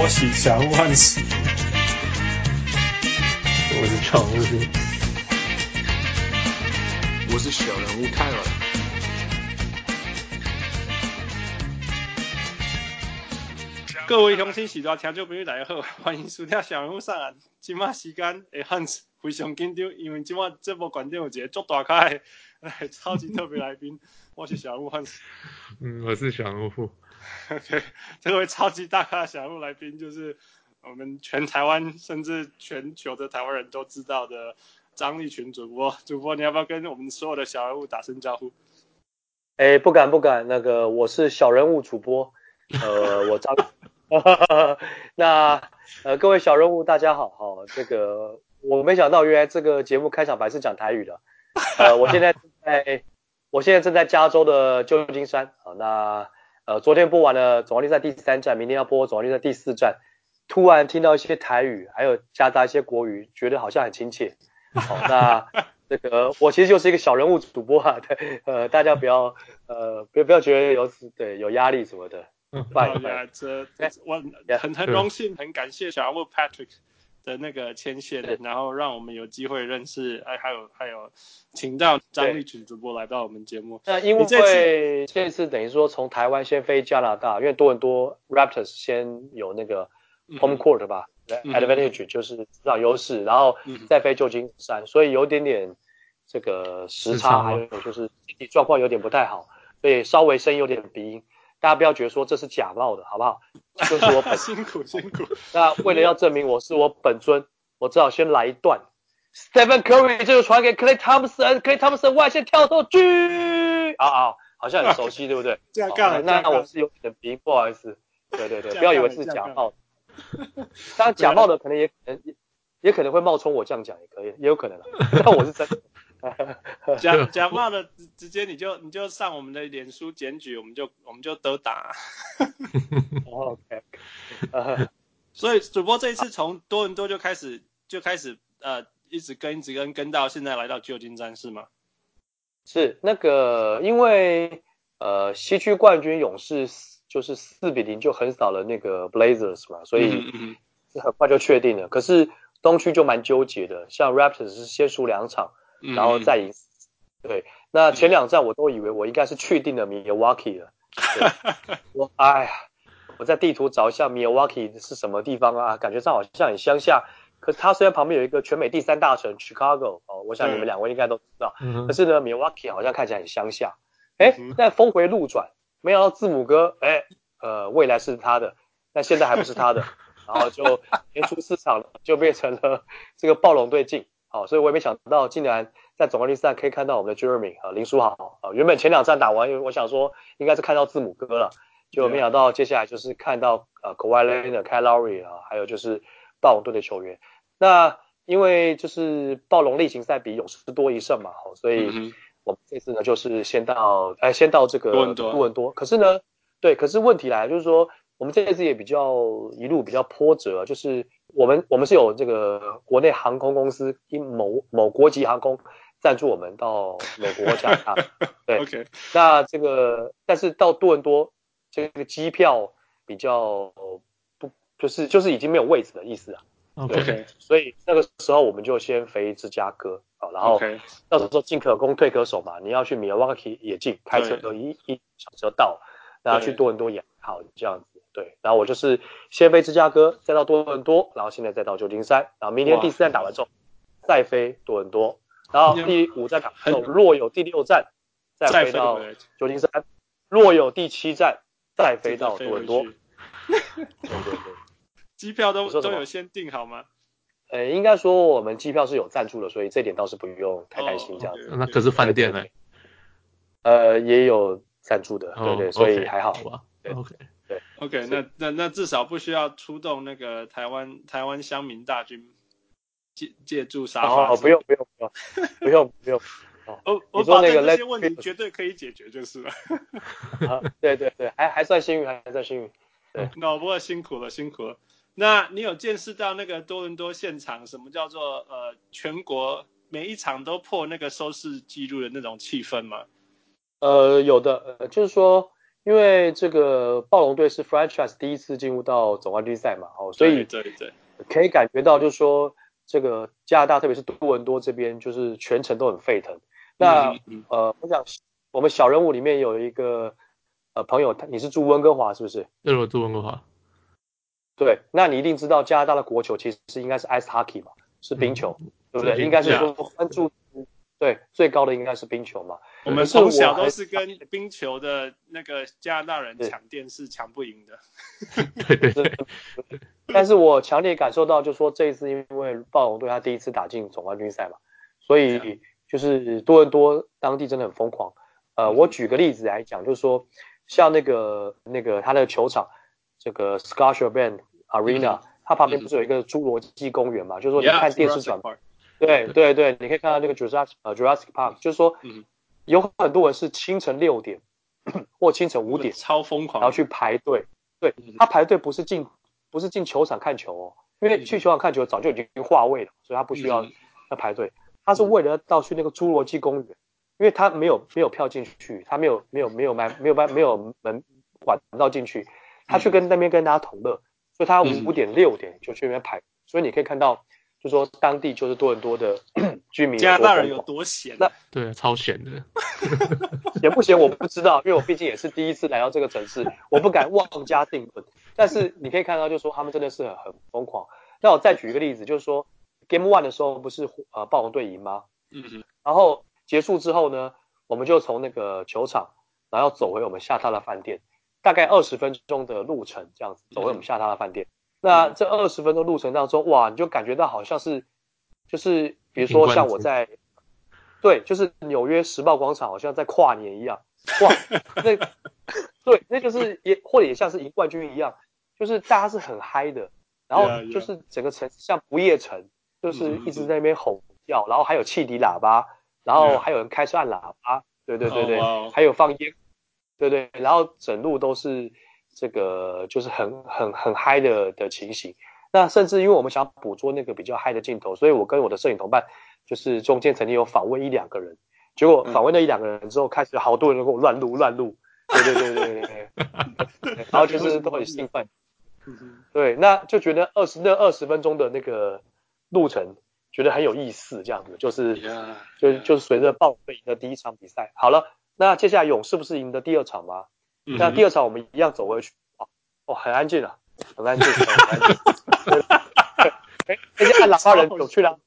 我是小人物汉斯，我是常务，我是小人物泰尔。各位乡亲时代听众朋友大家好，欢迎收听小人物上岸。今晚时间会很非常紧张，因为今晚这波观众有一个足大咖的超级特别来宾，我是小人物汉斯。嗯，我是小人物。OK，这位超级大咖小人物来宾就是我们全台湾甚至全球的台湾人都知道的张立群主播。主播，你要不要跟我们所有的小人物打声招呼？哎，不敢不敢，那个我是小人物主播，呃，我张，那呃各位小人物大家好，哈、哦，这个我没想到原来这个节目开场白是讲台语的，呃，我现在在，我现在正在加州的旧金山，好，那。呃，昨天播完了总冠军赛第三站，明天要播总冠军赛第四站，突然听到一些台语，还有夹杂一些国语，觉得好像很亲切。好、哦，那这个我其实就是一个小人物主播啊，对，呃，大家不要呃，不要不要觉得有对有压力什么的。嗯，好呀，这我很很荣幸，很感谢小人物 Patrick。的那个牵线，然后让我们有机会认识，哎，还有还有，请到张立群主播来到我们节目。那因为这次这次等于说从台湾先飞加拿大，因为多伦多 Raptors 先有那个 home court 吧、嗯、，advantage 就是主场优势，然后再飞旧金山，所以有点点这个时差，还有就是身体状况有点不太好，所以稍微声音有点鼻音。大家不要觉得说这是假冒的，好不好？就是我本 辛苦辛苦。那为了要证明我是我本尊，我只好先来一段。Stephen Curry 这个传给 Clay Thompson，Clay Thompson 外线跳投狙。啊啊，好像很熟悉，对不对？这样干。那那我是有点鼻，不好意思。对对对，不要以为是假冒的。当然假冒的可能也可能也可能会冒充我这样讲，也可以，也有可能。但我是真的。讲讲话的直直接你就你就上我们的脸书检举，我们就我们就都打。OK，所以主播这一次从多伦多就开始就开始呃一直跟一直跟跟到现在来到旧金山是吗？是那个因为呃西区冠军勇士就是四比零就横扫了那个 Blazers 嘛，所以是很快就确定了。可是东区就蛮纠结的，像 Raptors 是先输两场。然后再赢，对，那前两站我都以为我应该是确定了 Milwaukee 了，我哎呀，我在地图找一下 Milwaukee 是什么地方啊？感觉上好像很乡下，可是它虽然旁边有一个全美第三大城 Chicago 哦，我想你们两位应该都知道，可是呢 Milwaukee 好像看起来很乡下，哎，但峰回路转，没想到字母哥，哎，呃，未来是他的，但现在还不是他的，然后就年初市场就变成了这个暴龙队进。好，所以我也没想到，竟然在总冠军赛可以看到我们的 Jeremy 啊，林书豪啊。原本前两站打完，我想说应该是看到字母哥了，就没想到接下来就是看到呃 Kawhi Leonard、Kyle Lowry 啊，还有就是暴龙队的球员。那因为就是暴龙例行赛比勇士多一胜嘛，好，所以我们这次呢就是先到哎先到这个多伦多。可是呢，对，可是问题来了，就是说我们这一次也比较一路比较波折，就是。我们我们是有这个国内航空公司，因某某国籍航空赞助我们到美国加拿大，对，Okay. 那这个但是到多伦多这个机票比较不就是就是已经没有位置的意思啊，OK，所以那个时候我们就先飞芝加哥啊，然后到时候进可攻退可守嘛，你要去米尔瓦基也近，开车都一一小时就到，然后去多伦多也好这样子。对，然后我就是先飞芝加哥，再到多伦多，然后现在再到旧金山，然后明天第四站打完之后，再飞多伦多，然后第五站打完之后，若有第六站，再飞到旧金山，若有第七站，再飞到多伦多。对对对，机票都都有先订好吗？呃，应该说我们机票是有赞助的，所以这点倒是不用太担心这样子。那可是饭店呢？呃，也有赞助的，对对，所以还好吧。对，OK。对，OK，那那那至少不需要出动那个台湾台湾乡民大军借借助沙发。哦，不用不用 不用不用不用。哦，我保证这些问题绝对可以解决，就是了。啊，对对对，还还算幸运，还算幸运。对，那不过辛苦了辛苦了。那你有见识到那个多伦多现场什么叫做呃全国每一场都破那个收视记录的那种气氛吗？呃，有的，呃，就是说。因为这个暴龙队是 franchise 第一次进入到总冠军赛嘛，哦，所以对对，可以感觉到就是说这个加拿大，特别是多伦多这边，就是全程都很沸腾。那呃，我想我们小人物里面有一个呃朋友，他你是住温哥华是不是？对，我住温哥华。对，那你一定知道加拿大的国球其实是应该是 ice hockey 嘛，是冰球，嗯、对不对？应该是说关注。对，最高的应该是冰球嘛。我们从小都是跟冰球的那个加拿大人抢电视，抢不赢的。对对对。但是我强烈感受到，就是说这一次因为暴龙队他第一次打进总冠军赛嘛，所以就是多伦多当地真的很疯狂。呃，我举个例子来讲，就是说像那个那个他的球场，这个 Scotiabank Arena，它旁边不是有一个侏罗纪公园嘛？就是说你看电视转播。对对。对，你可以看到那个 Jurassic 呃 Jurassic Park，就是说，有很多人是清晨六点 或清晨五点超疯狂，然后去排队。对，他排队不是进不是进球场看球哦，因为去球场看球早就已经划位了，所以他不需要要排队。他是为了到去那个侏罗纪公园，因为他没有没有票进去，他没有没有没有买没有办没有门管道进去，他去跟那边跟大家同乐，所以他五点六点就去那边排，所以你可以看到。就说当地就是多伦多的 居民，加拿大人有多闲？那 对，超闲的。闲不闲我不知道，因为我毕竟也是第一次来到这个城市，我不敢妄加定论。但是你可以看到，就是说他们真的是很很疯狂。那我再举一个例子，就是说 Game One 的时候不是呃暴龙队赢吗？嗯嗯。然后结束之后呢，我们就从那个球场，然后走回我们下榻的饭店，大概二十分钟的路程这样子，走回我们下榻的饭店。那这二十分钟路程当中，哇，你就感觉到好像是，就是比如说像我在，对，就是纽约时报广场，好像在跨年一样，哇，那 对，那就是也或者也像是赢冠军一样，就是大家是很嗨的，然后就是整个城市像不夜城，就是一直在那边吼叫，然后还有汽笛喇叭，然后还有人开始按喇叭，对对对对，还有放烟，对对，然后整路都是。这个就是很很很嗨的的情形，那甚至因为我们想捕捉那个比较嗨的镜头，所以我跟我的摄影同伴就是中间曾经有访问一两个人，结果访问了一两个人之后，开始好多人都跟我乱录乱录，对对对对对对，然后就是都很兴奋，对，那就觉得二十那二十分钟的那个路程觉得很有意思，这样子就是就就是随着暴龙队赢的第一场比赛，好了，那接下来勇士不是赢的第二场吗？那第二场我们一样走回去，哦，很安静啊，很安静，很安静。哎，那些按喇叭人走去了，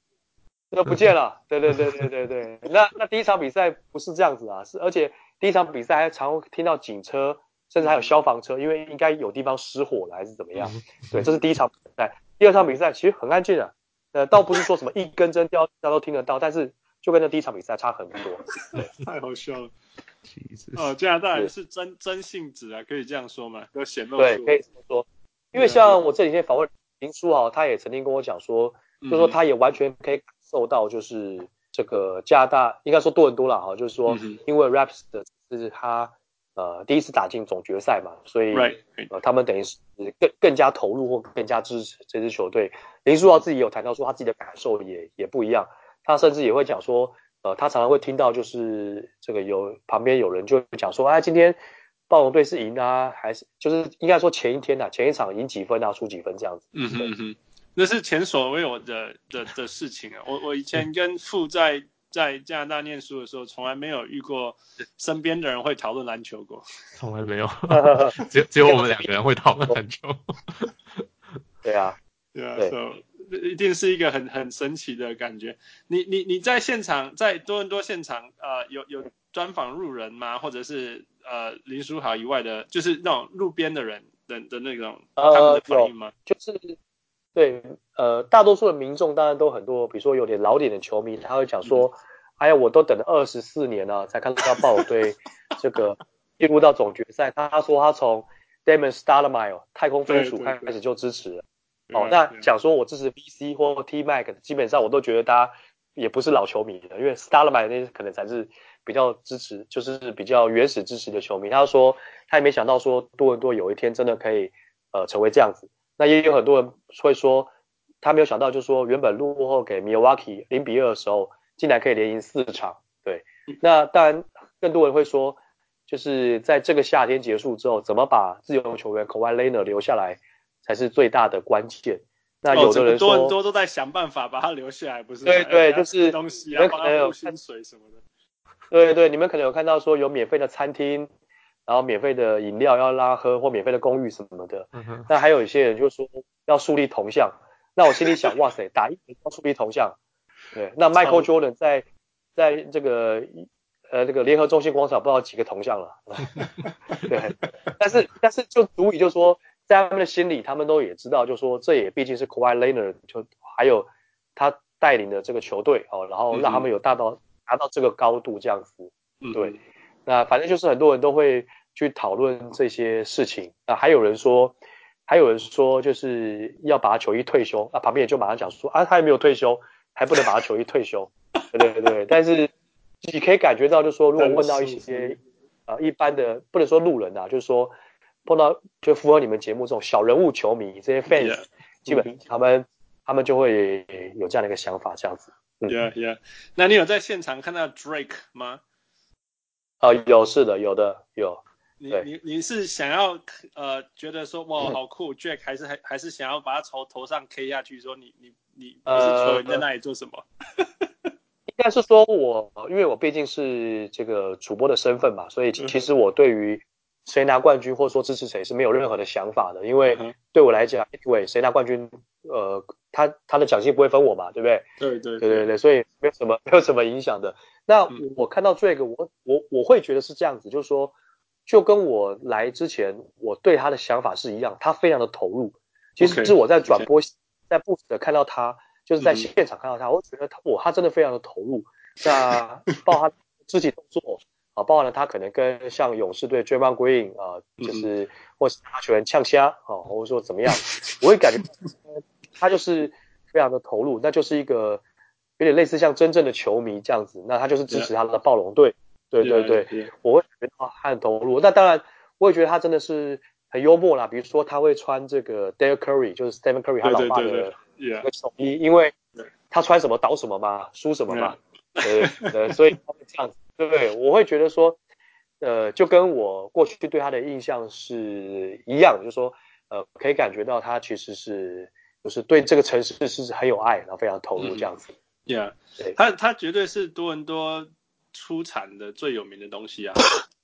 都不见了。对对对对对对。那那第一场比赛不是这样子啊，是而且第一场比赛还常听到警车，甚至还有消防车，因为应该有地方失火了还是怎么样？对，这是第一场比赛。第二场比赛其实很安静啊，呃，倒不是说什么一根针掉，大家都听得到，但是就跟那第一场比赛差很多。太好笑了。哦，加拿大人是真真性子啊，可以这样说吗？都显露出。对，可以这么说。因为像我这几天访问林书豪，他也曾经跟我讲说，嗯、就是说他也完全可以感受到，就是这个加拿大应该说多伦多了哈，就是说因为 Raps 的是他呃第一次打进总决赛嘛，所以呃他们等于是更更加投入或更加支持这支球队。林书豪自己有谈到说他自己的感受也也不一样，他甚至也会讲说。呃，他常常会听到，就是这个有旁边有人就讲说，啊，今天暴龙队是赢啊，还是就是应该说前一天呐、啊，前一场赢几分啊，输几分这样子。嗯哼嗯哼，那是前所未有的的的事情啊！我我以前跟父在在加拿大念书的时候，从来没有遇过身边的人会讨论篮球过，从来没有，只有只有我们两个人会讨论篮球。对啊，对啊，对。一定是一个很很神奇的感觉。你你你在现场，在多伦多现场，呃，有有专访路人吗？或者是呃林书豪以外的，就是那种路边的人的的那种他们的反应吗？呃、就是对，呃，大多数的民众当然都很多，比如说有点老点的球迷，他会讲说，嗯、哎呀，我都等了二十四年了，才看到暴龙队这个进入到总决赛。他说他从 Damon Stoudemire 太空飞鼠开始就支持了。哦，那讲说我支持 VC 或 T Mac，基本上我都觉得大家也不是老球迷的，因为 Stoudemire 那些可能才是比较支持，就是比较原始支持的球迷。他说他也没想到说多伦多有一天真的可以呃成为这样子。那也有很多人会说他没有想到，就是说原本落后给 Milwaukee 零比二的时候，竟然可以连赢四场。对，那当然更多人会说。就是在这个夏天结束之后，怎么把自由球员 Kawhi Leonard 留下来，才是最大的关键。那有的人说，多很多都在想办法把他留下来，不是？对对，就是东西啊，帮他付薪水什么的。对对，你们可能有看到说有免费的餐厅，然后免费的饮料要拉喝，或免费的公寓什么的。嗯哼。那还有一些人就说要树立铜像，那我心里想，哇塞，打一年要树立铜像。对，那 Michael Jordan 在在这个。呃，这个联合中心广场不知道几个铜像了，对，但是但是就足以就说，在他们的心里，他们都也知道，就说这也毕竟是 Kawhi Leonard 就还有他带领的这个球队哦，然后让他们有大到达到这个高度这样子，对，嗯、那反正就是很多人都会去讨论这些事情，那还有人说，还有人说就是要把他球衣退休，那旁边也就马上讲说啊，他还没有退休，还不能把他球衣退休，对对对，但是。你可以感觉到，就是说，如果问到一些呃一般的，不能说路人啊，就是说碰到就符合你们节目这种小人物球迷这些 fans，、yeah. 基本他们、嗯、他们就会有这样的一个想法，这样子。嗯、yeah yeah，那你有在现场看到 Drake 吗？啊、呃，有是的，有的有。你你你是想要呃觉得说哇好酷、嗯、，Drake 还是还还是想要把他从头上 K 下去，说你你你你是球员在那里做什么？呃 应该是说我，因为我毕竟是这个主播的身份嘛，所以其实我对于谁拿冠军或者说支持谁是没有任何的想法的，因为对我来讲，因为谁拿冠军，呃，他他的奖金不会分我嘛，对不对？对对对对对，所以没有什么 没有什么影响的。那我看到这个，我我我会觉得是这样子，就是说，就跟我来之前我对他的想法是一样，他非常的投入。其实是我在转播在不时的看到他。就是在现场看到他，嗯、我觉得他，我，他真的非常的投入。那包含肢体动作啊，包含了他可能跟像勇士队 Draymond Green 啊，就是或是他球员呛虾啊，或者说怎么样，我会感觉他就是非常的投入，那就是一个有点类似像真正的球迷这样子。那他就是支持他的暴龙队，对对对，我会觉得他很投入。那当然，我也觉得他真的是很幽默啦。比如说他会穿这个 Dale Curry，就是 Stephen Curry 他老爸的。对对对对 Yeah. 因因为他穿什么倒什么嘛，输什么嘛，呃 Yeah. 呃，所以他会这样子，对不对？我会觉得说，呃，就跟我过去对他的印象是一样，就是说，呃，可以感觉到他其实是，就是对这个城市是很有爱，然后非常投入这样子。Yeah，他他绝对是多伦多出产的最有名的东西啊。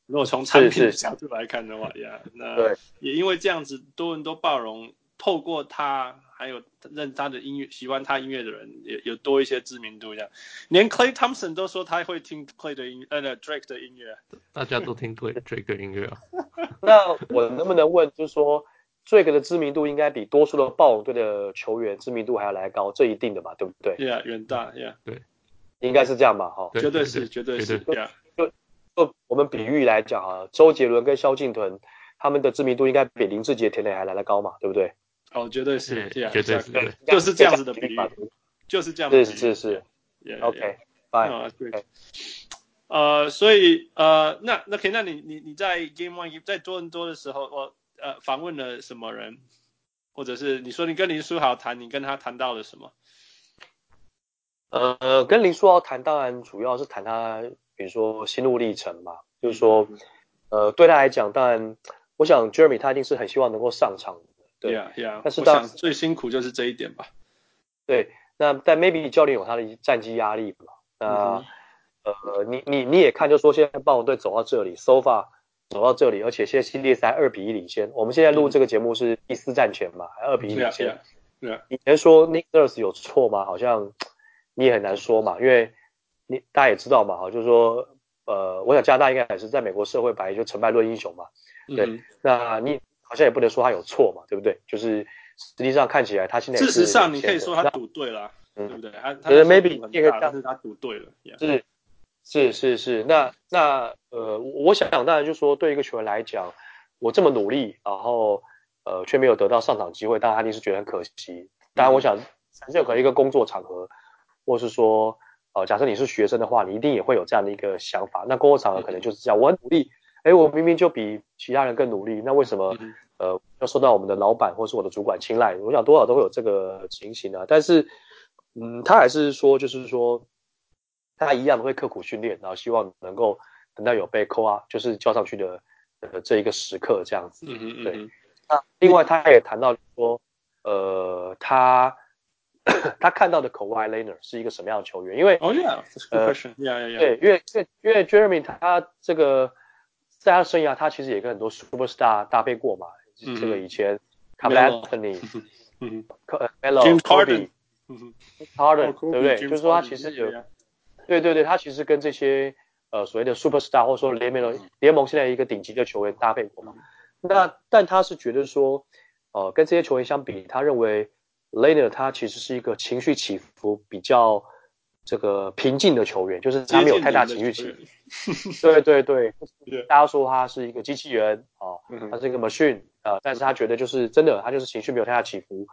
如果从产品的角度来看的话，Yeah，那对，也因为这样子，多伦多暴龙透过他。还有认他的音乐、喜欢他音乐的人也有多一些知名度，这样。连 Clay Thompson 都说他会听 Clay 的音，呃，Drake 的音乐。大家都听 Drake 的音乐啊。那我能不能问，就是说，Drake 的知名度应该比多数的暴龙队的球员知名度还要来高，这一定的吧？对不对？Yeah，远大，Yeah，对，应该是这样吧？哈，绝对是，绝对是。Yeah，就就我们比喻来讲啊，周杰伦跟萧敬腾他们的知名度应该比林志杰、田磊还来得高嘛？对不对？哦，绝对是，绝对是，就是这样子的比喻，就是这样子。是是是，OK，Bye。呃，所以呃，那那可以，那你你你在 Game One 在多伦多的时候，我呃访问了什么人，或者是你说你跟林书豪谈，你跟他谈到了什么？呃，跟林书豪谈，当然主要是谈他，比如说心路历程嘛，就是说，呃，对他来讲，当然，我想 Jeremy 他一定是很希望能够上场。对呀呀，但是我想最辛苦就是这一点吧。对，那但 maybe 教练有他的战绩压力嘛？那、嗯、呃，你你你也看，就说现在暴龙队走到这里，so far 走到这里，而且现在系列赛二比一领先。我们现在录这个节目是第四战前嘛，还二比一领先。对啊，以前说 Nick Nurse 有错吗？好像你也很难说嘛，因为你大家也知道嘛，哈，就是说呃，我想加拿大应该还是在美国社会本来就成败论英雄嘛。对，嗯、那你。好像也不能说他有错嘛，对不对？就是实际上看起来他现在事实上你可以说他赌对了，嗯、对不对？他他 maybe 也可以但是他赌对了，是是是是。那那呃，我想当然就是说，对一个球员来讲，我这么努力，然后呃却没有得到上场机会，当然他一定是觉得很可惜。当然，我想任何一个工作场合，或是说呃，假设你是学生的话，你一定也会有这样的一个想法。那工作场合可能就是这样，我很努力。哎，我明明就比其他人更努力，那为什么呃要受到我们的老板或是我的主管青睐？我想多少都会有这个情形啊。但是，嗯，他还是说，就是说，他一样会刻苦训练，然后希望能够等到有被扣啊，就是交上去的呃这一个时刻这样子。嗯嗯嗯。对。那另外他也谈到说，呃，他他看到的 Kawhi Leonard 是一个什么样的球员？因为哦、oh, yeah，that's a good question. Yeah, yeah, yeah. 对，因为因为因为 Jeremy 他这个在他生涯他其实也跟很多 Superstar 搭配过嘛。嗯、这个以前 Carmelo Anthony，嗯，Melo James Harden，嗯 Harden 对不对？就是说他其实有，对对对，他其实跟这些呃所谓的 Superstar 或者说联盟联盟现在一个顶级的球员搭配过嘛。那但他是觉得说，呃，跟这些球员相比，他认为 Leonard 他其实是一个情绪起伏比较这个平静的球员，就是他没有太大情绪起伏。对对对，大家说他是一个机器人啊，他是一个 machine 啊、呃，但是他觉得就是真的，他就是情绪没有太大起伏。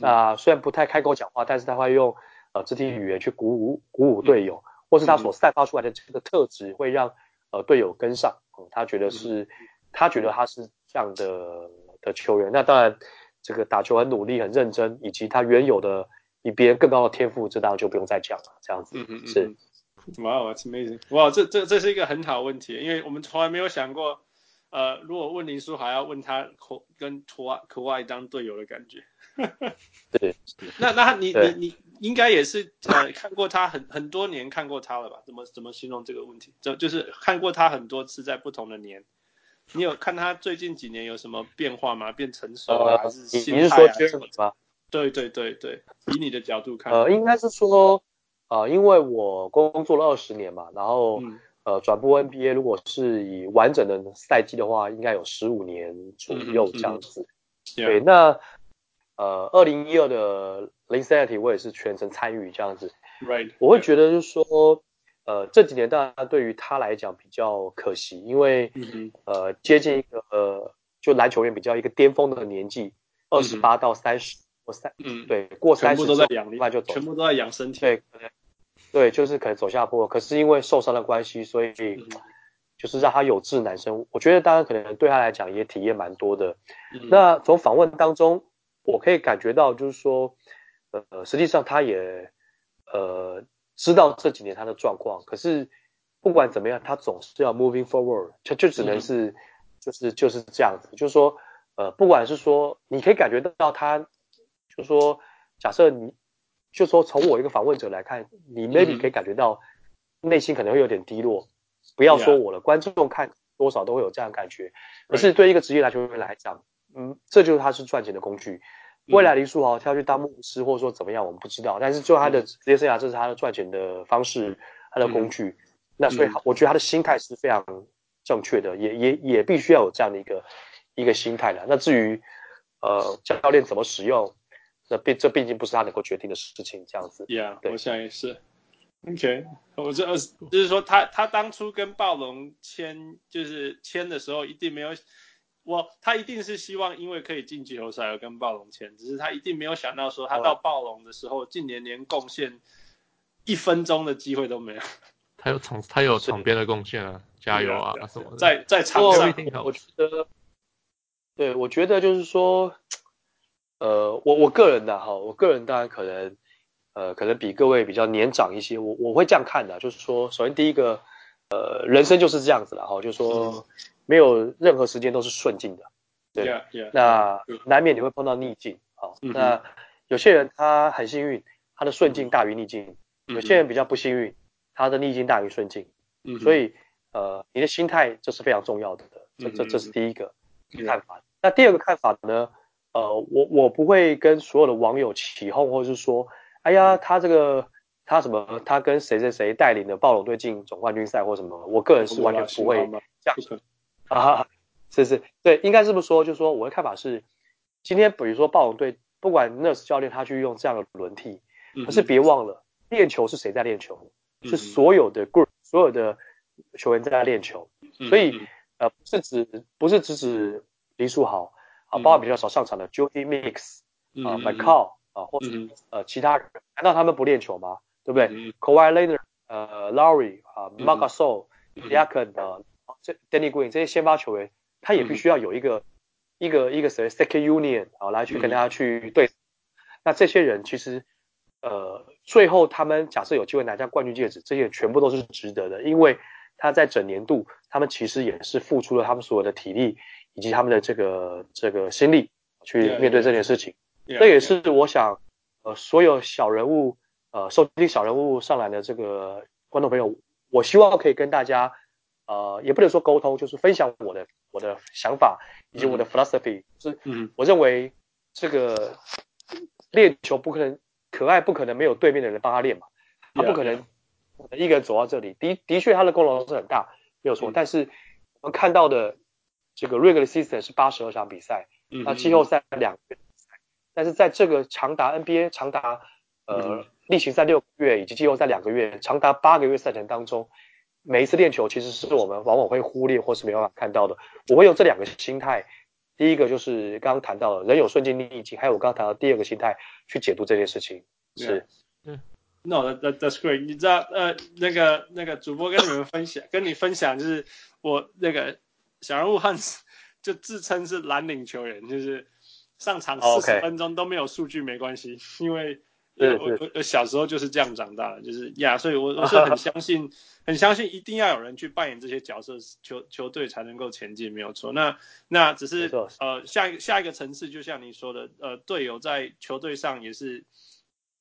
那、呃、虽然不太开口讲话，但是他会用呃肢体语言去鼓舞鼓舞队友，或是他所散发出来的这个特质会让呃队友跟上。嗯，他觉得是，他觉得他是。这样的的球员，那当然，这个打球很努力、很认真，以及他原有的比别人更高的天赋，这当然就不用再讲了。这样子，嗯嗯嗯是。哇，wow，it's amazing！哇，这这这是一个很好的问题，因为我们从来没有想过，呃，如果问林书豪要问他跟图外口外当队友的感觉。对。那那你你你应该也是呃看过他很很多年看过他了吧？怎么怎么形容这个问题？就就是看过他很多次在不同的年。你有看他最近几年有什么变化吗？变成熟啊，呃、还是心态啊？你是说 Jeremy 吗？对对对对，以你的角度看，呃，应该是说，呃，因为我工作了二十年嘛，然后、嗯、呃，转播 NBA 如果是以完整的赛季的话，应该有十五年左右这样子。嗯嗯嗯、对，那呃，二零一二的 Linsanity 我也是全程参与这样子。Right，我会觉得就是说。呃，这几年当然对于他来讲比较可惜，因为、嗯、呃接近一个呃就篮球员比较一个巅峰的年纪，二十八到三十或三，嗯，对，过三十都在养，那就走，全部都在养身体，对，对，就是可能走下坡，可是因为受伤的关系，所以、嗯、就是让他有志难伸。我觉得当然可能对他来讲也体验蛮多的。嗯、那从访问当中，我可以感觉到就是说，呃，实际上他也呃。知道这几年他的状况，可是不管怎么样，他总是要 moving forward，他就只能是、嗯、就是就是这样子，就是说，呃，不管是说你可以感觉到他，就是说，假设你，就说从我一个访问者来看，你 maybe 可以感觉到内心可能会有点低落，嗯、不要说我了，观众看多少都会有这样的感觉。可是对一个职业篮球员来讲，嗯，这就是他是赚钱的工具。未来林书豪他要去当牧师，或者说怎么样，我们不知道。但是就他的职业生涯，这是他的赚钱的方式，他的工具。那所以我觉得他的心态是非常正确的，也也也必须要有这样的一个一个心态的。那至于呃教练怎么使用，那毕这毕竟不是他能够决定的事情。这样子，Yeah，对，我想也是。OK，我这就是说他他当初跟暴龙签就是签的时候，一定没有。我他一定是希望，因为可以进季后赛而跟暴龙签，只是他一定没有想到说，他到暴龙的时候，近年连贡献一分钟的机会都没有。他有场，他有场边的贡献啊，加油啊什么的。在在场上，我觉得，对，我觉得就是说，呃，我我个人的哈，我个人当然可能，呃，可能比各位比较年长一些，我我会这样看的，就是说，首先第一个，呃，人生就是这样子了哈，就是说。没有任何时间都是顺境的，对，yeah, yeah, 那难免你会碰到逆境啊。嗯、那有些人他很幸运，他的顺境大于逆境；嗯、有些人比较不幸运，他的逆境大于顺境。嗯，所以呃，你的心态这是非常重要的，这这这是第一个看法。嗯、那第二个看法呢？呃，我我不会跟所有的网友起哄，或者是说，哎呀，他这个他什么，他跟谁谁谁带领的暴龙队进总冠军赛或什么，我个人是完全不会这样。啊，是是，对，应该这么说，就是说我的看法是，今天比如说暴龙队，不管 Nurse 教练他去用这样的轮替，可是别忘了练球是谁在练球，是所有的 group 所有的球员在练球，所以呃不是指不是只指林书豪啊，包括比较少上场的 Jody Meeks 啊 McCaw 啊，或者呃其他人，难道他们不练球吗？对不对？Kawhi Leonard 呃 Lowry 啊 Marc Gasol Siakam 啊。这 Danny Green 这些先发球员，他也必须要有一个、嗯、一个一个谁 Second Union 啊，来去跟大家去对。嗯、那这些人其实，呃，最后他们假设有机会拿下冠军戒指，这些全部都是值得的，因为他在整年度，他们其实也是付出了他们所有的体力以及他们的这个这个心力去面对这件事情。这也是我想，呃，所有小人物，呃，收听小人物上来的这个观众朋友，我希望可以跟大家，呃，也不能说沟通，就是分享我的我的想法以及我的 philosophy，嗯。是，嗯，我认为这个练球不可能可爱，不可能没有对面的人帮他练嘛，他不可能。一个人走到这里，的的确他的功劳是很大，没有错。嗯、但是我们看到的这个 regular season 是八十二场比赛，嗯，那季后赛两个月比赛，但是在这个长达 NBA 长达呃例行赛六个月以及季后赛两个月，长达八个月赛程当中，每一次练球其实是我们往往会忽略或是没办法看到的。我会用这两个心态，第一个就是刚刚谈到的人有顺境逆境，还有我刚刚谈到第二个心态去解读这件事情，是，嗯。No, that, that that's great. 你知道，呃，那个那个主播跟你们分享，跟你分享，就是我那个小人物汉斯就自称是蓝领球员，就是上场四十分钟都没有数据没关系.因为我我我小时候就是这样长大的，就是呀，所以我我是很相信，很相信一定要有人去扮演这些角色，球球队才能够前进，没有错。那那只是呃下一下一个层次，就像你说的，呃，队友在球队上也是。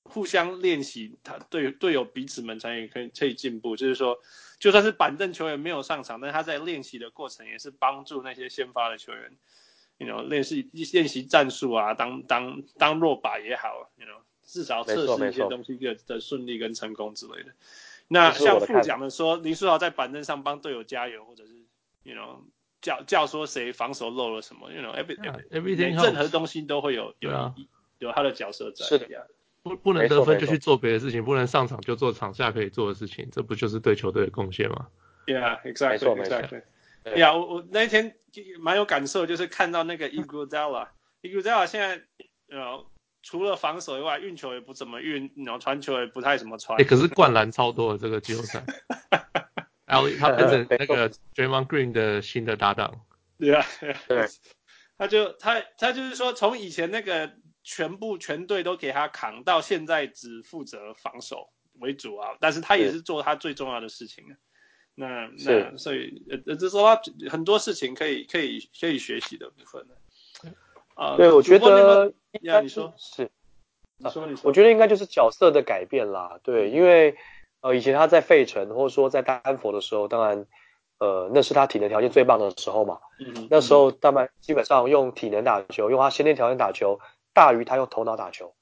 互相练习，他队队友彼此们才也可以可以进步。就是说，就算是板凳球员没有上场，但他在练习的过程也是帮助那些先发的球员，you know，练习练习战术啊，当当当弱靶也好，you know，至少测试一些东西的的顺利跟成功之类的。那像副讲的说，林书豪在板凳上帮队友加油，或者是 you know 叫叫说谁防守漏了什么，you know，everything，任何东西都会有有、啊、有他的角色在。是的。不不能得分就去做别的事情，不能上场就做场下可以做的事情，这不就是对球队的贡献吗？Yeah, exactly, exactly. Yeah，我我那一天蛮有感受，就是看到那个 Iguodala，Iguodala 现在呃除了防守以外，运球也不怎么运，然后传球也不太怎么传。哎，可是灌篮超多的这个季后赛。然后他变成那个 Draymond Green 的新的搭档。对啊，对。他就他他就是说从以前那个。全部全队都给他扛，到现在只负责防守为主啊，但是他也是做他最重要的事情啊。那那所以呃，这是说他很多事情可以可以可以学习的部分呢。啊，对，我觉得呀，你说是，你说你说，我觉得应该就是角色的改变啦。对，因为呃，以前他在费城或者说在丹佛的时候，当然呃，那是他体能条件最棒的时候嘛。嗯。那时候当然基本上用体能打球，用他先天条件打球。大于他用头脑打球，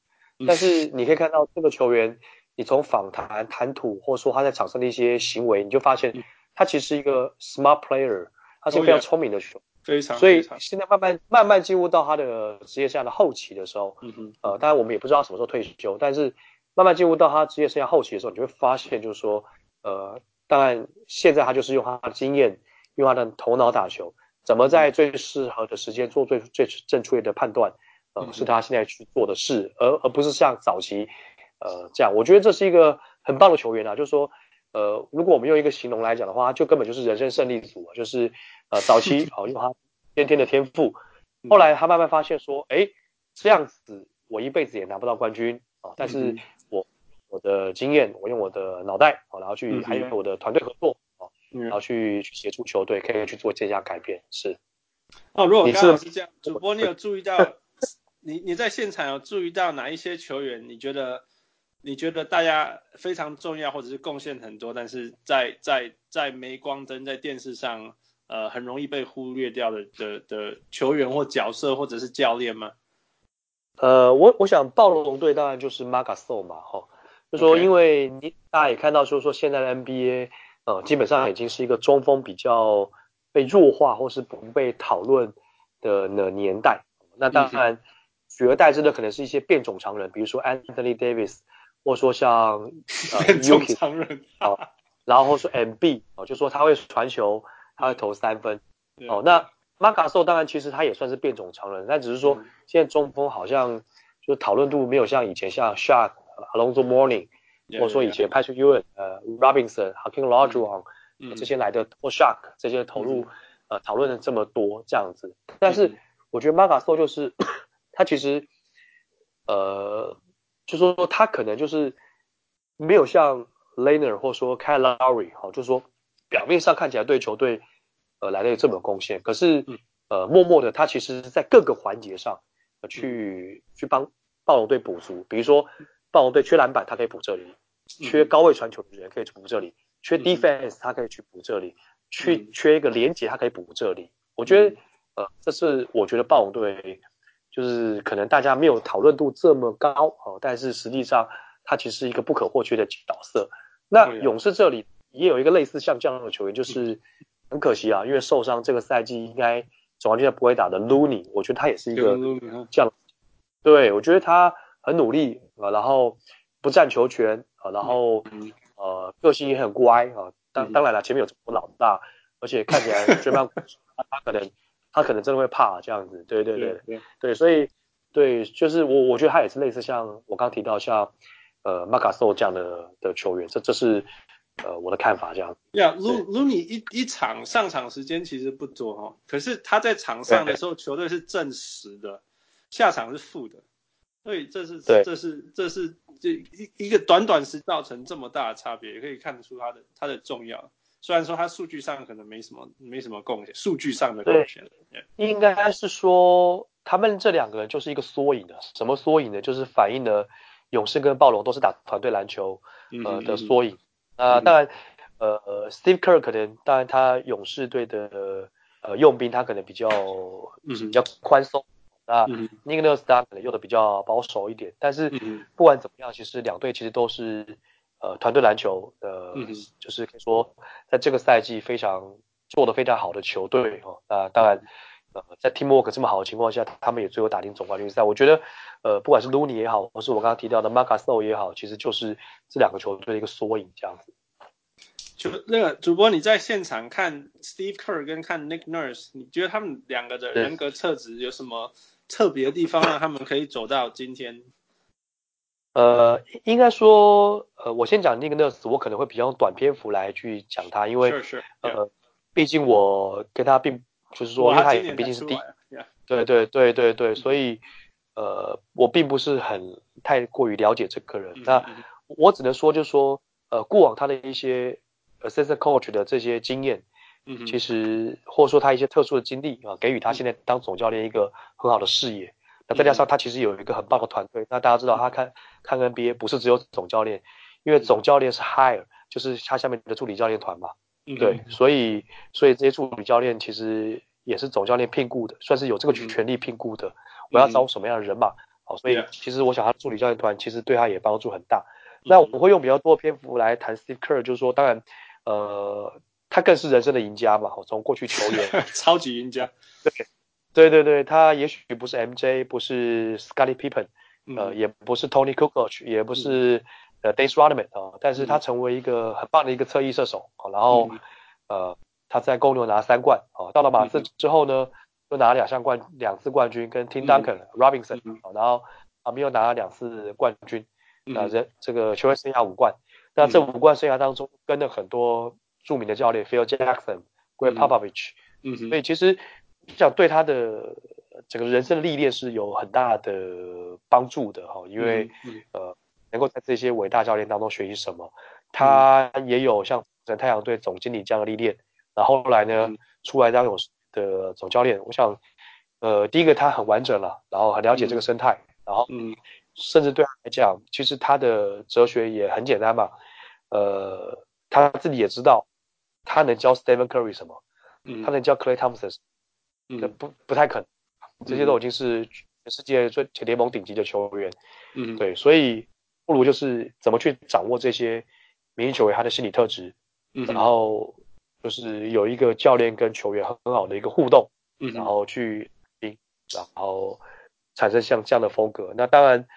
但是你可以看到这个球员，你从访谈谈吐，或者说他在场上的一些行为，你就发现他其实是一个 smart player，他是非常聪明的球，非常。所以现在慢慢慢慢进入到他的职业生涯的后期的时候，嗯哼，呃，当然我们也不知道他什么时候退休，但是慢慢进入到他职业生涯后期的时候，你就会发现就是说，呃，当然现在他就是用他的经验，用他的头脑打球，怎么在最适合的时间做最最正确的判断。呃，是他现在去做的事，而而不是像早期，呃，这样。我觉得这是一个很棒的球员啊，就是说，呃，如果我们用一个形容来讲的话，就根本就是人生胜利组啊，就是呃，早期好、哦、用他先天的天赋，后来他慢慢发现说，哎，这样子我一辈子也拿不到冠军啊、哦，但是我我的经验，我用我的脑袋啊、哦，然后去还有我的团队合作啊、哦，然后去去协助球队可以去做这项改变，是。哦，如果刚好是这样，主播你有注意到？你你在现场有注意到哪一些球员？你觉得你觉得大家非常重要，或者是贡献很多，但是在在在镁光灯在电视上，呃，很容易被忽略掉的的的球员或角色，或者是教练吗？呃，我我想暴龙队当然就是 Marc Gasol 嘛，哈，就说因为你大家也看到，就是说现在的 NBA，呃，基本上已经是一个中锋比较被弱化或是不被讨论的的年代，那当然。嗯取而代之的可能是一些变种常人，比如说 Anthony Davis，或者说像呃变种常人啊，然后说 MB 哦，就说他会传球，他会投三分哦。那 Marc Gasol 当然其实他也算是变种常人，但只是说现在中锋好像就讨论度没有像以前像 Shark、Alonzo Mourning，或者说以前 Patrick Ewing、呃 Robinson、Hakeem Olajuwon 这些来的或 Shark 这些投入呃讨论的这么多这样子。但是我觉得 Marc Gasol 就是。他其实，呃，就说他可能就是没有像 Leonard 或说 Lowry 哈，就是说表面上看起来对球队呃来的这么有贡献，可是呃默默的他其实在各个环节上去去帮暴龙队补足，比如说暴龙队缺篮板，他可以补这里；缺高位传球的人可以补这里；缺 defense 他可以去补这里；去缺一个连接他可以补这里。我觉得呃这是我觉得暴龙队就是可能大家没有讨论度这么高哦，但是实际上他其实是一个不可或缺的角色。那勇士这里。也有一个类似像这样的球员，就是很可惜啊，因为受伤，这个赛季应该总冠军赛不会打的 Looney，我觉得他也是一个这样。对，我觉得他很努力啊，然后不占球权啊，然后呃个性也很乖啊。当当然了，前面有这么老大，而且看起来 Draymond 他可能他可能真的会怕这样子。对对对对，对，所以对，就是我我觉得他也是类似像我刚刚提到像呃 Marc Gasol 这样的的球员，这这是。呃，我的看法这样。呀、yeah，Looney 一一场上场时间其实不多哈，可是他在场上的时候，球队是正十的，下场是负的，所以这是这是这是这一一个短短时造成这么大的差别，也可以看得出他的他的重要。虽然说他数据上可能没什么没什么贡献，数据上的贡献。应该是说他们这两个人就是一个缩影的，什么缩影呢？就是反映了勇士跟暴龙都是打团队篮球呃的缩影。嗯嗯。嗯啊、呃，当然，呃，Steve Kerr 可能，当然他勇士队的呃用兵他可能比较比较宽松，那，Nick Nurse 他可能用的比较保守一点，但是不管怎么样，其实两队其实都是呃团队篮球的，就是可以说在这个赛季非常做的非常好的球队哦。那当然，呃，在 Teamwork 这么好的情况下，他们也最后打进总冠军赛。我觉得，呃，不管是 Looney 也好，或是我刚刚提到的 Marc Gasol 也好，其实就是这两个球队的一个缩影，这样子。就那个主播，你在现场看 Steve Kerr 跟看 Nick Nurse，你觉得他们两个的人格特质有什么特别的地方，让他们可以走到今天？呃，应该说，呃，我先讲 Nick Nurse，我可能会比较用短篇幅来去讲他，因为是是呃，毕竟我跟他并就是说，因为他也毕竟是第一，对对对对对，所以呃，我并不是很太过于了解这个人。那我只能说，就是说，呃，过往他的一些。Assistant coach 的这些经验，嗯，其实或者说他一些特殊的经历啊，给予他现在当总教练一个很好的视野。那再加上他其实有一个很棒的团队。那大家知道他看看 NBA 不是只有总教练，因为总教练是 hire，就是他下面的助理教练团嘛。对，所以所以这些助理教练其实也是总教练聘雇的，算是有这个权利聘雇的。我要招什么样的人嘛？好，所以其实我想他助理教练团其实对他也帮助很大。那我会用比较多篇幅来谈 Steve Kerr，就是说，当然。呃，他更是人生的赢家嘛。从过去球员，超级赢家。对，对对对，他也许不是 MJ，不是 Scottie Pippen，呃、嗯，也不是 Tony Kukoc，也不是呃 Dennis Rodman 啊，但是他成为一个很棒的一个侧翼射手啊。然后、嗯、呃，他在公牛拿三冠啊，到了马刺之后呢，又拿了两项冠两次冠军，跟 Tim Duncan、嗯、Robinson 啊、嗯，然后啊，没有拿了两次冠军，那、嗯、这这个球员生涯五冠。那这五冠生涯当中，跟了很多著名的教练、嗯、，Phil Jackson、Gregg Popovich，嗯，所以其实想对他的整个人生的历练是有很大的帮助的哈，因为、嗯、呃，能够在这些伟大教练当中学习什么，他也有像在太阳队总经理这样的历练，然后后来呢，嗯、出来当勇士的总教练，我想，呃，第一个他很完整了，然后很了解这个生态，嗯、然后嗯。甚至对他来讲，其实他的哲学也很简单嘛。呃，他自己也知道，他能教 Stephen Curry 什么，嗯，他能教 Clay Thompson，嗯，不不太可能，这些都已经是全世界最联盟顶级的球员，嗯，对，所以不如就是怎么去掌握这些明星球员他的心理特质，嗯，然后就是有一个教练跟球员很好的一个互动，嗯，然后去赢，然后产生像这样的风格。那当然。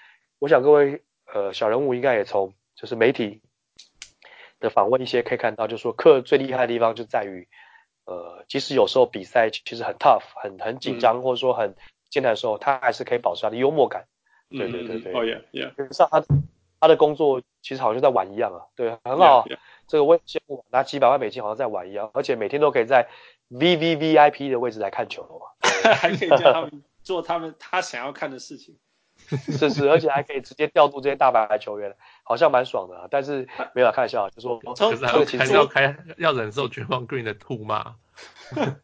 我想各位呃小人物应该也从就是媒体的访问一些可以看到，就是说克最厉害的地方就在于，呃，即使有时候比赛其实很 tough 很很紧张，或者说很艰难的时候，他还是可以保持他的幽默感。对对对对。哦耶耶。像他他的工作其实好像在玩一样啊，对，很好。Yeah, yeah. 这个我也羡慕，拿几百万美金好像在玩一样，而且每天都可以在 VVVIP 的位置来看球，还可以叫他们做他们他想要看的事情。是是，而且还可以直接调度这些大牌球员，好像蛮爽的、啊。但是没有开玩笑，就说可是还要还是要开要忍受 Draymond Green 的吐骂。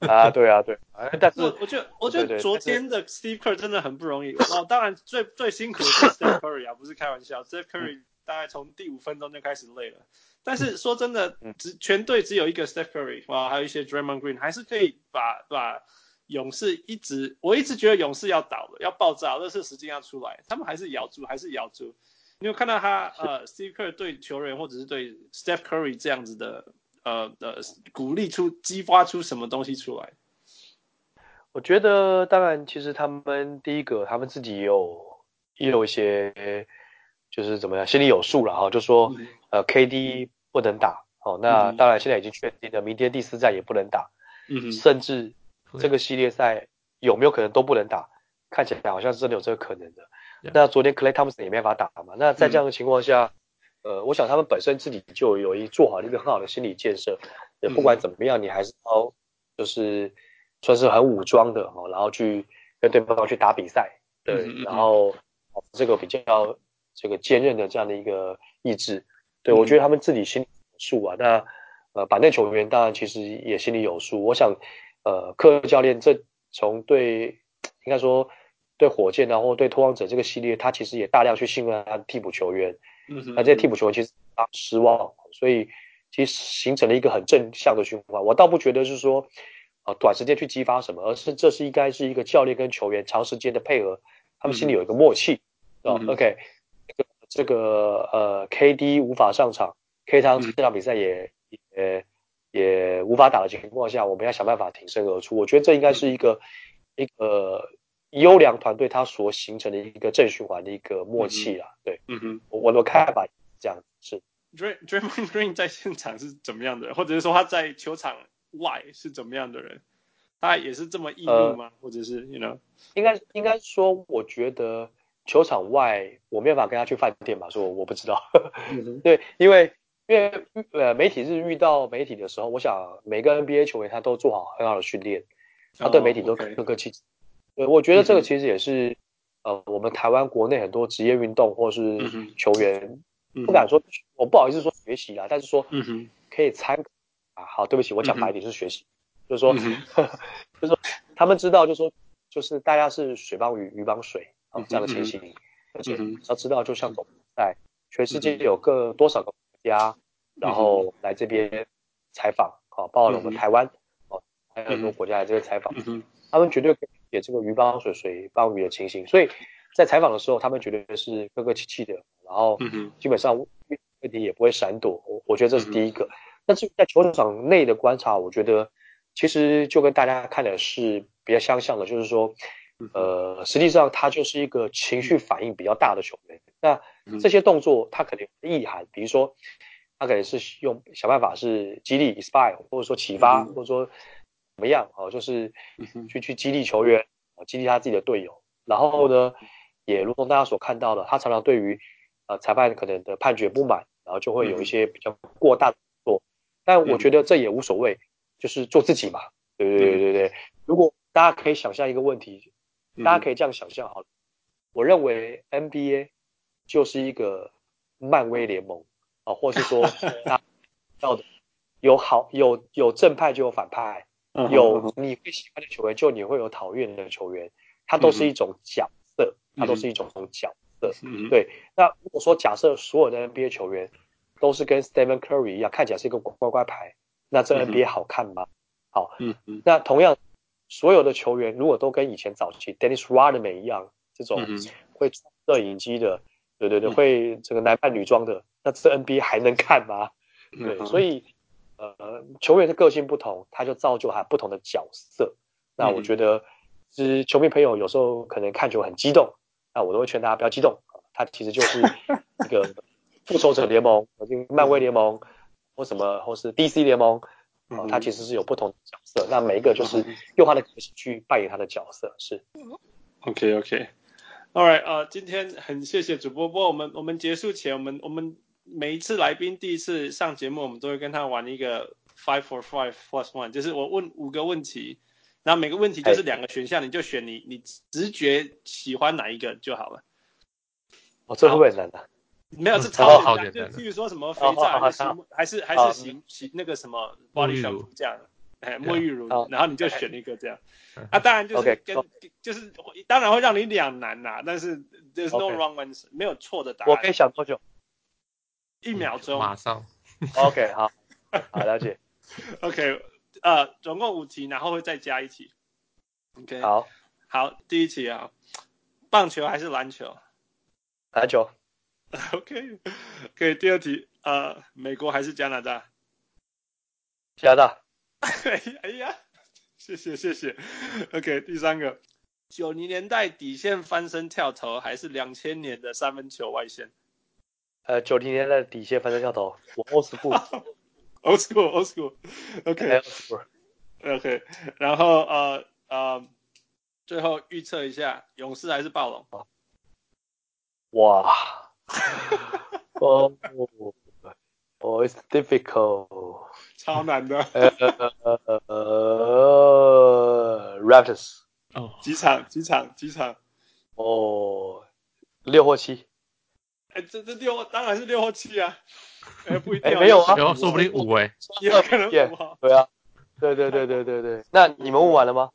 啊，对啊，对。但是我我觉得我觉得昨天的 Steve Kerr 真的很不容易。哦，当然最最辛苦的是 Steph Curry 啊，不是开玩笑。Steph Curry 大概从第五分钟就开始累了。但是说真的，只全队只有一个 Steph Curry，哇，还有一些 Draymond Green，还是可以把把。勇士一直，我一直觉得勇士要倒了，要爆炸，热刺时间要出来，他们还是咬住，还是咬住。你有看到他呃，Steve Kerr 对球员或者是对 Steph Curry 这样子的呃呃鼓励出、激发出什么东西出来？我觉得，当然，其实他们第一个，他们自己也有也有一些，就是怎么样，心里有数了哈，就说呃，KD 不能打，哦，那当然现在已经确定了，明天第四战也不能打，嗯，甚至。这个系列赛有没有可能都不能打？看起来好像是真的有这个可能的。那昨天 Clay Thompson 也没法打嘛？那在这样的情况下，嗯、呃，我想他们本身自己就有一做好一个很好的心理建设。也不管怎么样，你还是要就是算是很武装的哦，然后去跟对方去打比赛，对，嗯、然后这个比较这个坚韧的这样的一个意志。对，我觉得他们自己心里有数啊。那呃，板凳球员当然其实也心里有数。我想。呃，克教练这从对应该说对火箭然后对拓荒者这个系列，他其实也大量去信任他的替补球员，嗯，那这些替补球员其实他失望，所以其实形成了一个很正向的循环。我倒不觉得是说啊、呃、短时间去激发什么，而是这是应该是一个教练跟球员长时间的配合，他们心里有一个默契，啊、嗯、OK，这个这个呃 KD 无法上场，K 汤这场比赛也也。也无法打的情况下，我们要想办法挺身而出。我觉得这应该是一个一个优良团队他所形成的一个正循环的一个默契啦。对，嗯哼，我我的看法这样是。Draymond Green 在现场是怎么样的人，或者是说他在球场外是怎么样的人？他也是这么义怒吗？呃、或者是 you know？应该应该说，我觉得球场外我没有办法跟他去饭店吧，说我不知道。对，因为。因为呃，媒体是遇到媒体的时候，我想每个 NBA 球员他都做好很好的训练，他对媒体都客客气气。对，我觉得这个其实也是呃，我们台湾国内很多职业运动或是球员不敢说，我不好意思说学习啦，但是说可以参考啊。好，对不起，我讲白点是学习，就是说，就是说他们知道，就是说，就是大家是水帮鱼，鱼帮水啊这样的情形，而且要知道，就像总在全世界有个多少个。家，然后来这边采访，啊，包括我们台湾，哦，还有很多国家来这边采访，他们绝对可以理解这个鱼帮水，水帮鱼的情形，所以在采访的时候，他们绝对是客客气气的，然后基本上问题也不会闪躲，我我觉得这是第一个。但是在球场内的观察，我觉得其实就跟大家看的是比较相像的，就是说，呃，实际上他就是一个情绪反应比较大的球员。那这些动作，它可能有意涵，比如说，他可能是用想办法是激励、inspire，或者说启发，或者说怎么样啊，就是去去激励球员，激励他自己的队友。然后呢，也如同大家所看到的，他常常对于呃裁判可能的判决不满，然后就会有一些比较过大的动作。但我觉得这也无所谓，就是做自己嘛。对对对对对。如果大家可以想象一个问题，大家可以这样想象好了，我认为 NBA。就是一个漫威联盟啊，或是说 他要的有好有有正派就有反派，有你会喜欢的球员就你会有讨厌的球员，它都是一种角色，它都是一种角色。对，那如果说假设所有的 NBA 球员都是跟 Stephen Curry 一样，看起来是一个乖乖牌，那这 NBA 好看吗？好，那同样所有的球员如果都跟以前早期 Dennis Rodman 一样，这种会摄影机的。对对对，会这个男扮女装的，那这 NBA 还能看吗？对，所以呃，球员的个性不同，他就造就他不同的角色。那我觉得，其实球迷朋友有时候可能看球很激动，那我都会劝大家不要激动，他其实就是一个 复仇者联盟，或者漫威联盟，或什么，或是 DC 联盟，啊，他其实是有不同的角色，那每一个就是用他的个性去扮演他的角色，是。OK OK。All right，啊、uh，今天很谢谢主播。不过我们我们结束前，我们我们每一次来宾第一次上节目，我们都会跟他玩一个 five for five plus one，就是我问五个问题，然后每个问题就是两个选项，你就选你你直觉喜欢哪一个就好了。哦，这会不会很难的？没有，这超好简单。就譬如说什么肥皂还是，还是还是洗洗那个什么 body shampoo 这样，哎，沐浴乳，然后你就选一个这样。啊，当然就是跟就是当然会让你两难呐，但是 there's no wrong answer，没有错的答案。我可以想多久？一秒钟。马上。OK，好，好了解。OK，呃，总共五题，然后会再加一题。OK，好，好，第一题啊，棒球还是篮球？篮球。OK，可以。第二题，呃，美国还是加拿大？加拿大。哎呀，谢谢谢谢。OK，第三个，九零年代底线翻身跳投还是两千年的三分球外线？呃，九零年代底线翻身跳投，我 old school，old school，old school。OK，old school。OK，然后呃呃，最后预测一下，勇士还是暴龙？哇。哦，哦，it's difficult，超难的。呃，Raptors，哦，几场？几场？几场？哦，六或七。哎，这这六当然是六或七啊。哎，不一定。哎，没有啊，有说不定五哎，有可能五号。对啊，对对对对对对。那你们问完了吗？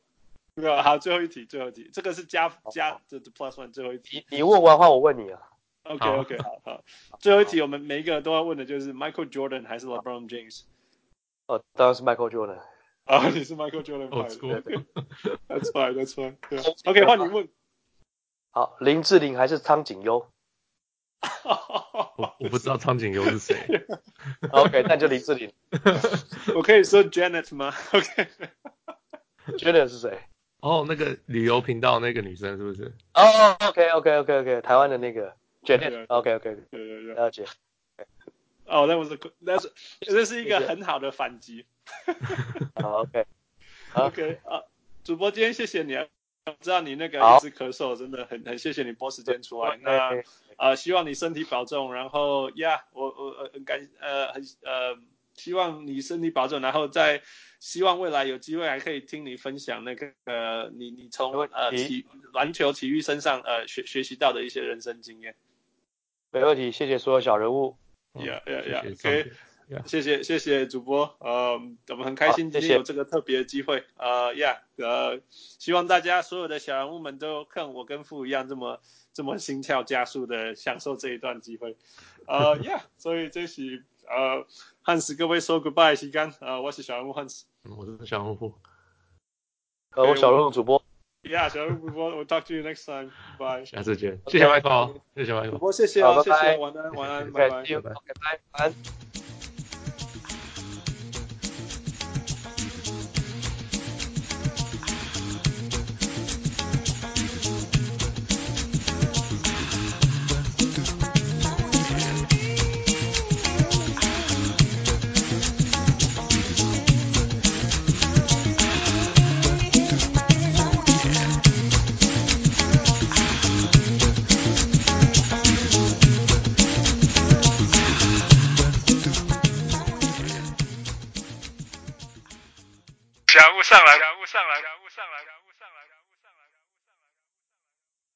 没有，好，最后一题，最后一题，这个是加加这 plus one 最后一题。你你问完的话，我问你啊。OK OK 好好，最后一题我们每一个都要问的就是 Michael Jordan 还是 LeBron James？哦，当然是 Michael Jordan。啊，你是 Michael Jordan 派的？That's fine, that's fine。对，OK 换你问。好，林志玲还是苍井优？我我不知道苍井优是谁。OK，那就林志玲。我可以说 Janet 吗？OK。Janet 是谁？哦，那个旅游频道那个女生是不是？哦，OK OK OK OK，台湾的那个。OK OK，对对对，了解。哦，那我是那是这是一个很好的反击。好 OK OK 啊，主播今天谢谢你啊，知道你那个一直咳嗽，真的很很谢谢你拨时间出来。那啊，希望你身体保重，然后呀，我我很感呃很呃希望你身体保重，然后再希望未来有机会还可以听你分享那个呃你你从呃体篮球体育身上呃学学习到的一些人生经验。没问题，谢谢所有小人物。呀呀呀，OK，谢谢谢谢主播，呃，我们很开心今天有这个特别的机会，呃呀，呃，希望大家所有的小人物们都看我跟父一样这么这么心跳加速的享受这一段机会，呃呀，所以这是呃汉斯各位说 goodbye 时间，呃，我是小人物汉斯，我是小人物，呃，我小人物主播。Yeah，小人物主播，We'll talk to you next time. Bye。下次见。谢谢 Michael，谢谢 Michael。主播谢谢哦，谢谢，晚安，晚安，拜拜，拜拜，拜拜。 上来。